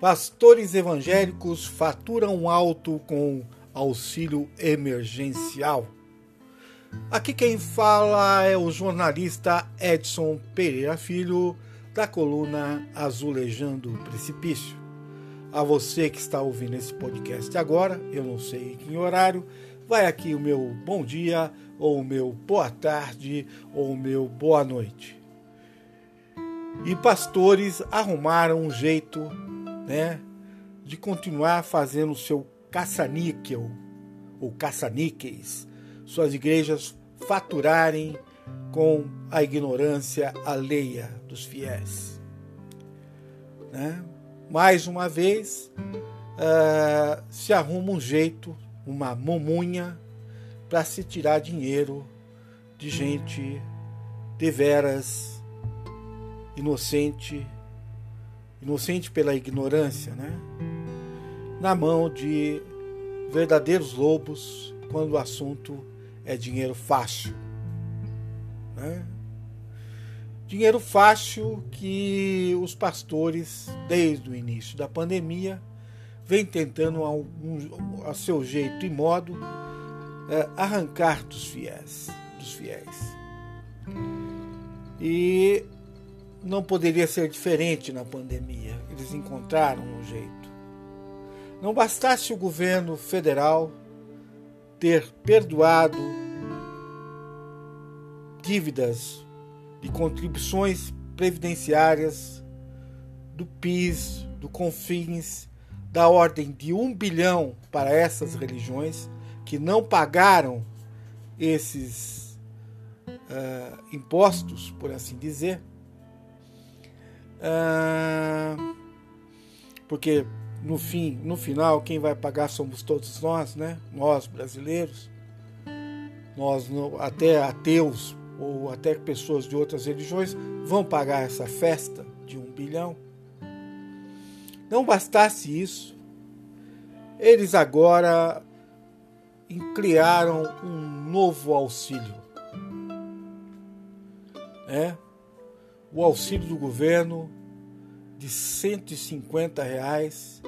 Pastores evangélicos faturam alto com auxílio emergencial. Aqui quem fala é o jornalista Edson Pereira Filho, da coluna Azulejando o Precipício. A você que está ouvindo esse podcast agora, eu não sei em que horário, vai aqui o meu bom dia, ou o meu boa tarde, ou o meu boa noite. E pastores arrumaram um jeito né, de continuar fazendo o seu caça-níquel, ou caça-níqueis, suas igrejas faturarem com a ignorância alheia dos fiéis. Né? Mais uma vez, uh, se arruma um jeito, uma momunha, para se tirar dinheiro de gente deveras inocente, inocente pela ignorância, né? Na mão de verdadeiros lobos quando o assunto é dinheiro fácil. Né? Dinheiro fácil que os pastores, desde o início da pandemia, vem tentando a, um, seu jeito e modo é, arrancar dos fiéis, dos fiéis. E não poderia ser diferente na pandemia. Eles encontraram um jeito. Não bastasse o governo federal ter perdoado dívidas de contribuições previdenciárias do PIS, do CONFINS, da ordem de um bilhão para essas religiões que não pagaram esses uh, impostos, por assim dizer ah, porque no fim, no final, quem vai pagar somos todos nós, né? Nós brasileiros, nós até ateus ou até pessoas de outras religiões vão pagar essa festa de um bilhão. Não bastasse isso, eles agora criaram um novo auxílio. Né? O auxílio do governo de 150 reais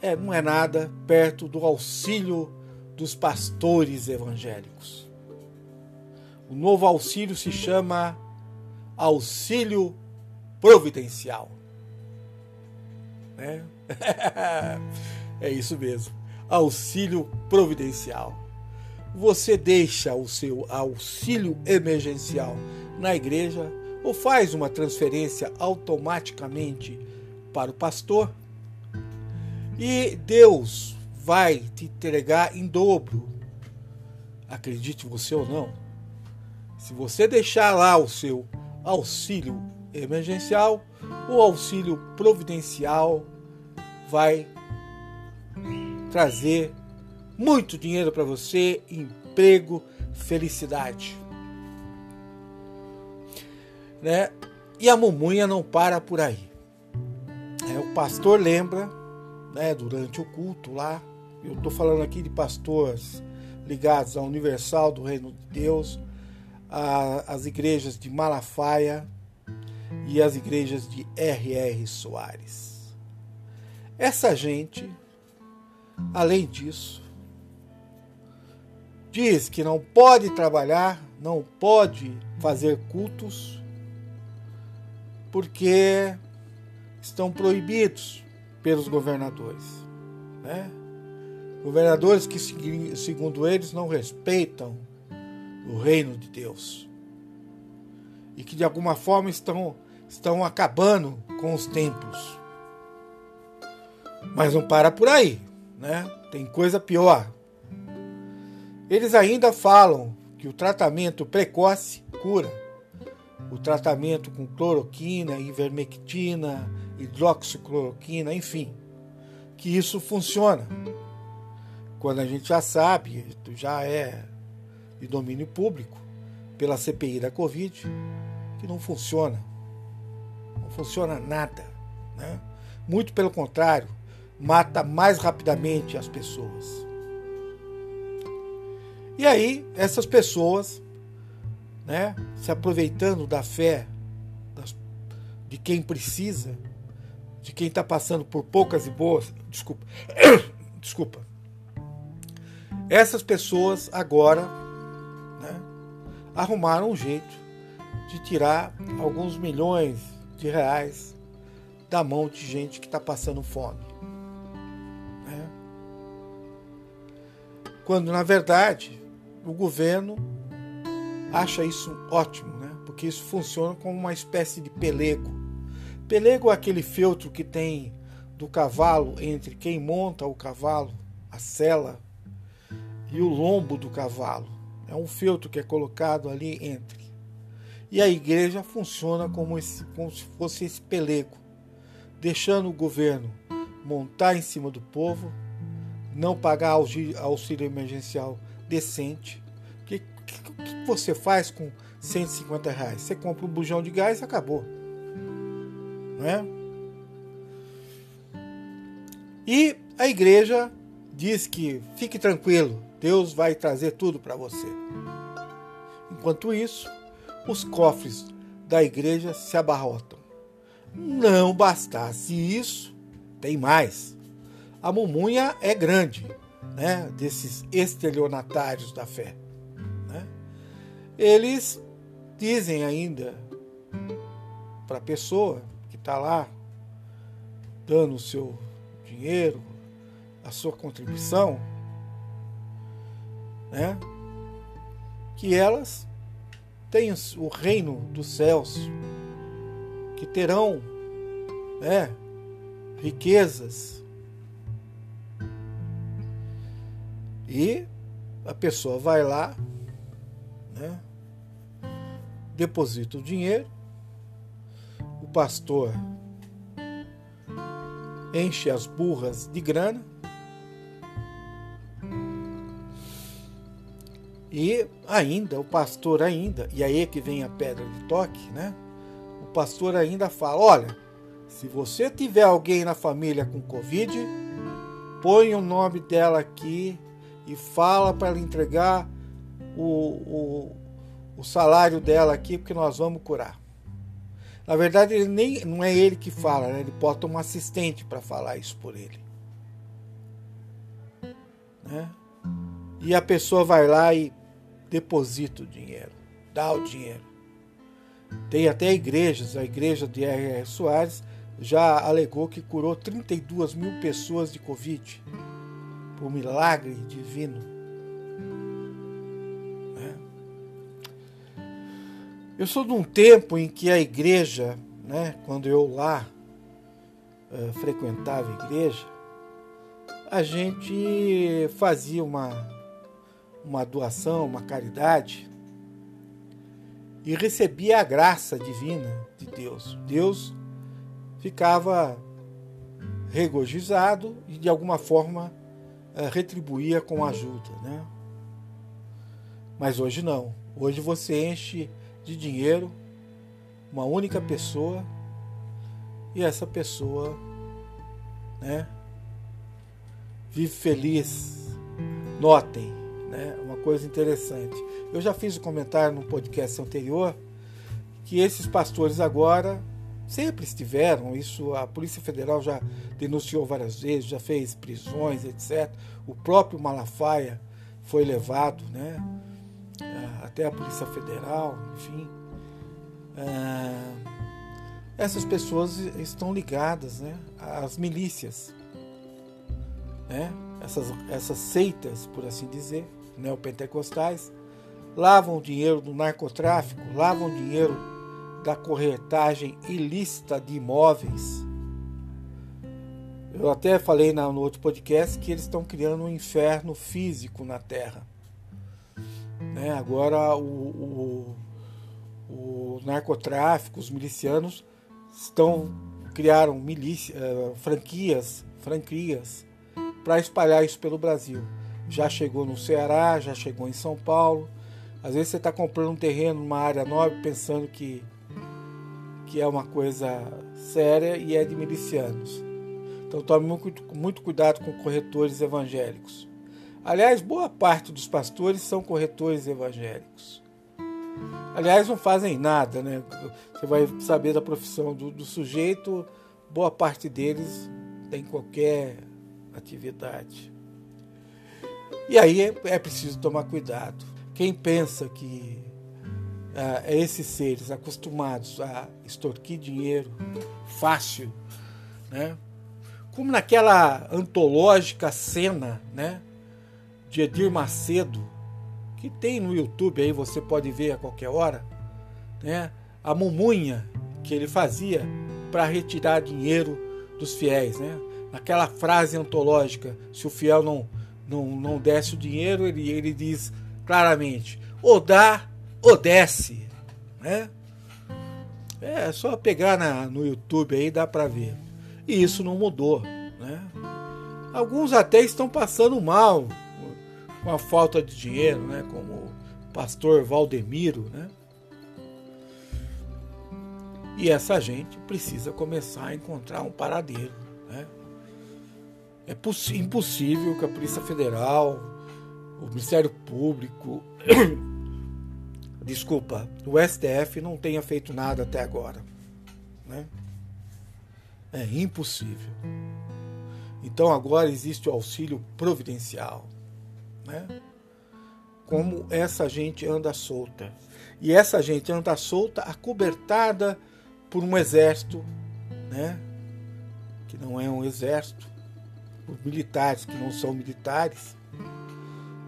é, não é nada perto do auxílio dos pastores evangélicos. O novo auxílio se chama auxílio providencial. Né? é isso mesmo, auxílio providencial. Você deixa o seu auxílio emergencial na igreja ou faz uma transferência automaticamente para o pastor e Deus vai te entregar em dobro. Acredite você ou não. Se você deixar lá o seu auxílio emergencial, o auxílio providencial vai trazer muito dinheiro para você, emprego, felicidade né? E a mumunha não para por aí. É, o pastor lembra, né, durante o culto lá, eu estou falando aqui de pastores ligados à Universal do Reino de Deus, às igrejas de Malafaia e as igrejas de R.R. Soares. Essa gente, além disso, diz que não pode trabalhar, não pode fazer cultos porque estão proibidos pelos governadores. Né? Governadores que, segundo eles, não respeitam o reino de Deus e que de alguma forma estão, estão acabando com os templos. Mas não para por aí, né? Tem coisa pior. Eles ainda falam que o tratamento precoce cura o tratamento com cloroquina, ivermectina, hidroxicloroquina, enfim, que isso funciona. Quando a gente já sabe, já é de domínio público, pela CPI da Covid, que não funciona. Não funciona nada. Né? Muito pelo contrário, mata mais rapidamente as pessoas. E aí, essas pessoas né, se aproveitando da fé de quem precisa, de quem está passando por poucas e boas. Desculpa. Desculpa. Essas pessoas agora né, arrumaram um jeito de tirar alguns milhões de reais da mão de gente que está passando fome. Né? Quando, na verdade, o governo acha isso ótimo, né? porque isso funciona como uma espécie de pelego. Pelego é aquele feltro que tem do cavalo entre quem monta o cavalo, a sela, e o lombo do cavalo. É um feltro que é colocado ali entre. E a igreja funciona como, esse, como se fosse esse pelego, deixando o governo montar em cima do povo, não pagar auxílio, auxílio emergencial decente. Que, que, você faz com 150 reais? Você compra um bujão de gás e acabou. Não é? E a igreja diz que fique tranquilo, Deus vai trazer tudo para você. Enquanto isso, os cofres da igreja se abarrotam. Não bastasse isso, tem mais. A mumunha é grande, né, desses estelionatários da fé. Eles dizem ainda para a pessoa que está lá dando o seu dinheiro, a sua contribuição, né, que elas têm o reino dos céus, que terão né, riquezas. E a pessoa vai lá, né, deposita o dinheiro, o pastor enche as burras de grana E ainda, o pastor ainda, e aí é que vem a pedra de toque, né? O pastor ainda fala: olha, se você tiver alguém na família com Covid, põe o nome dela aqui e fala para ela entregar o, o, o, salário dela aqui, porque nós vamos curar. Na verdade, ele nem, não é ele que fala, né? ele bota um assistente para falar isso por ele. Né? E a pessoa vai lá e deposita o dinheiro, dá o dinheiro. Tem até igrejas, a igreja de R.R. Soares já alegou que curou 32 mil pessoas de Covid por milagre divino. Eu sou de um tempo em que a igreja, né, quando eu lá uh, frequentava a igreja, a gente fazia uma uma doação, uma caridade, e recebia a graça divina de Deus. Deus ficava regozijado e de alguma forma eh, retribuía com ajuda, né? Mas hoje não. Hoje você enche de dinheiro uma única pessoa e essa pessoa, né, vive feliz. Notem, né? Uma coisa interessante. Eu já fiz um comentário no podcast anterior que esses pastores agora sempre estiveram, isso a Polícia Federal já denunciou várias vezes, já fez prisões, etc. O próprio Malafaia foi levado, né? Até a Polícia Federal, enfim. Ah, essas pessoas estão ligadas né, às milícias, né? essas, essas seitas, por assim dizer neopentecostais, lavam o dinheiro do narcotráfico, lavam o dinheiro da corretagem ilícita de imóveis. Eu até falei no outro podcast que eles estão criando um inferno físico na Terra. Né? Agora o, o, o, narcotráfico, os milicianos estão criaram milícia, uh, franquias, franquias para espalhar isso pelo Brasil já chegou no Ceará, já chegou em São Paulo. Às vezes você está comprando um terreno numa área nobre pensando que, que é uma coisa séria e é de milicianos. Então tome muito, muito cuidado com corretores evangélicos. Aliás, boa parte dos pastores são corretores evangélicos. Aliás, não fazem nada, né? Você vai saber da profissão do, do sujeito boa parte deles tem qualquer atividade. E aí é, é preciso tomar cuidado. Quem pensa que ah, esses seres acostumados a extorquir dinheiro fácil, né? como naquela antológica cena né? De Edir Macedo, que tem no YouTube aí, você pode ver a qualquer hora, né? a mumunha que ele fazia para retirar dinheiro dos fiéis. Né? Naquela frase antológica, se o fiel não, não, não desce o dinheiro, ele, ele diz claramente: ou dá ou desce. Né? É só pegar na, no YouTube aí, dá para ver. E isso não mudou. Né? Alguns até estão passando mal com a falta de dinheiro, né? como o pastor Valdemiro. Né? E essa gente precisa começar a encontrar um paradeiro. Né? É impossível que a Polícia Federal, o Ministério Público, desculpa, o STF não tenha feito nada até agora. Né? É impossível. Então agora existe o auxílio providencial. Né? Como essa gente anda solta. E essa gente anda solta, acobertada por um exército, né? que não é um exército, por militares que não são militares,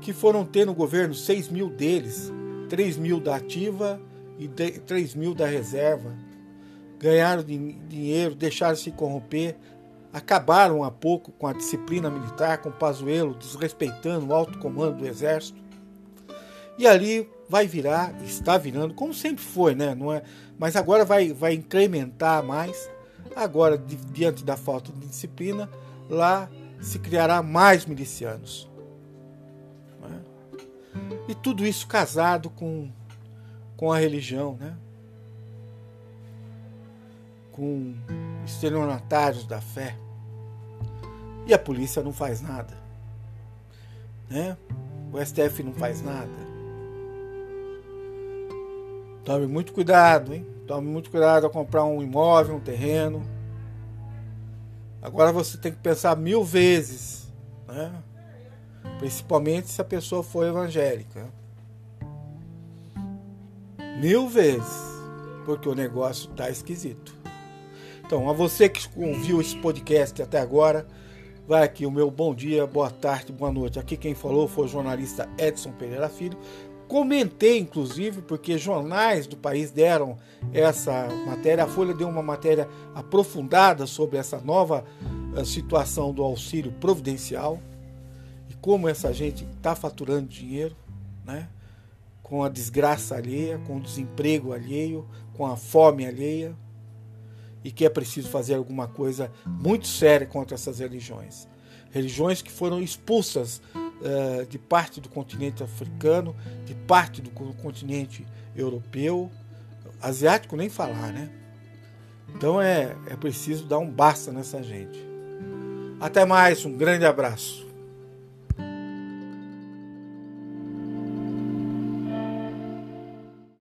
que foram ter no governo 6 mil deles, 3 mil da ativa e 3 mil da reserva. Ganharam dinheiro, deixaram se corromper, acabaram há pouco com a disciplina militar, com o Pazuello desrespeitando o alto comando do exército. E ali vai virar, está virando, como sempre foi, né? Não é, mas agora vai, vai incrementar mais. Agora, diante da falta de disciplina, lá se criará mais milicianos. Né? E tudo isso casado com, com a religião, né? com estelionatários da fé. E a polícia não faz nada. Né? O STF não faz nada. Tome muito cuidado, hein? Tome muito cuidado ao comprar um imóvel, um terreno. Agora você tem que pensar mil vezes, né? Principalmente se a pessoa for evangélica. Mil vezes, porque o negócio tá esquisito. Então, a você que ouviu esse podcast até agora, vai aqui o meu bom dia, boa tarde, boa noite. Aqui quem falou foi o jornalista Edson Pereira Filho. Comentei, inclusive, porque jornais do país deram essa matéria. A Folha deu uma matéria aprofundada sobre essa nova eh, situação do auxílio providencial e como essa gente está faturando dinheiro, né? com a desgraça alheia, com o desemprego alheio, com a fome alheia, e que é preciso fazer alguma coisa muito séria contra essas religiões. Religiões que foram expulsas uh, de parte do continente africano, de parte do continente europeu, asiático nem falar, né? Então é, é preciso dar um basta nessa gente. Até mais, um grande abraço.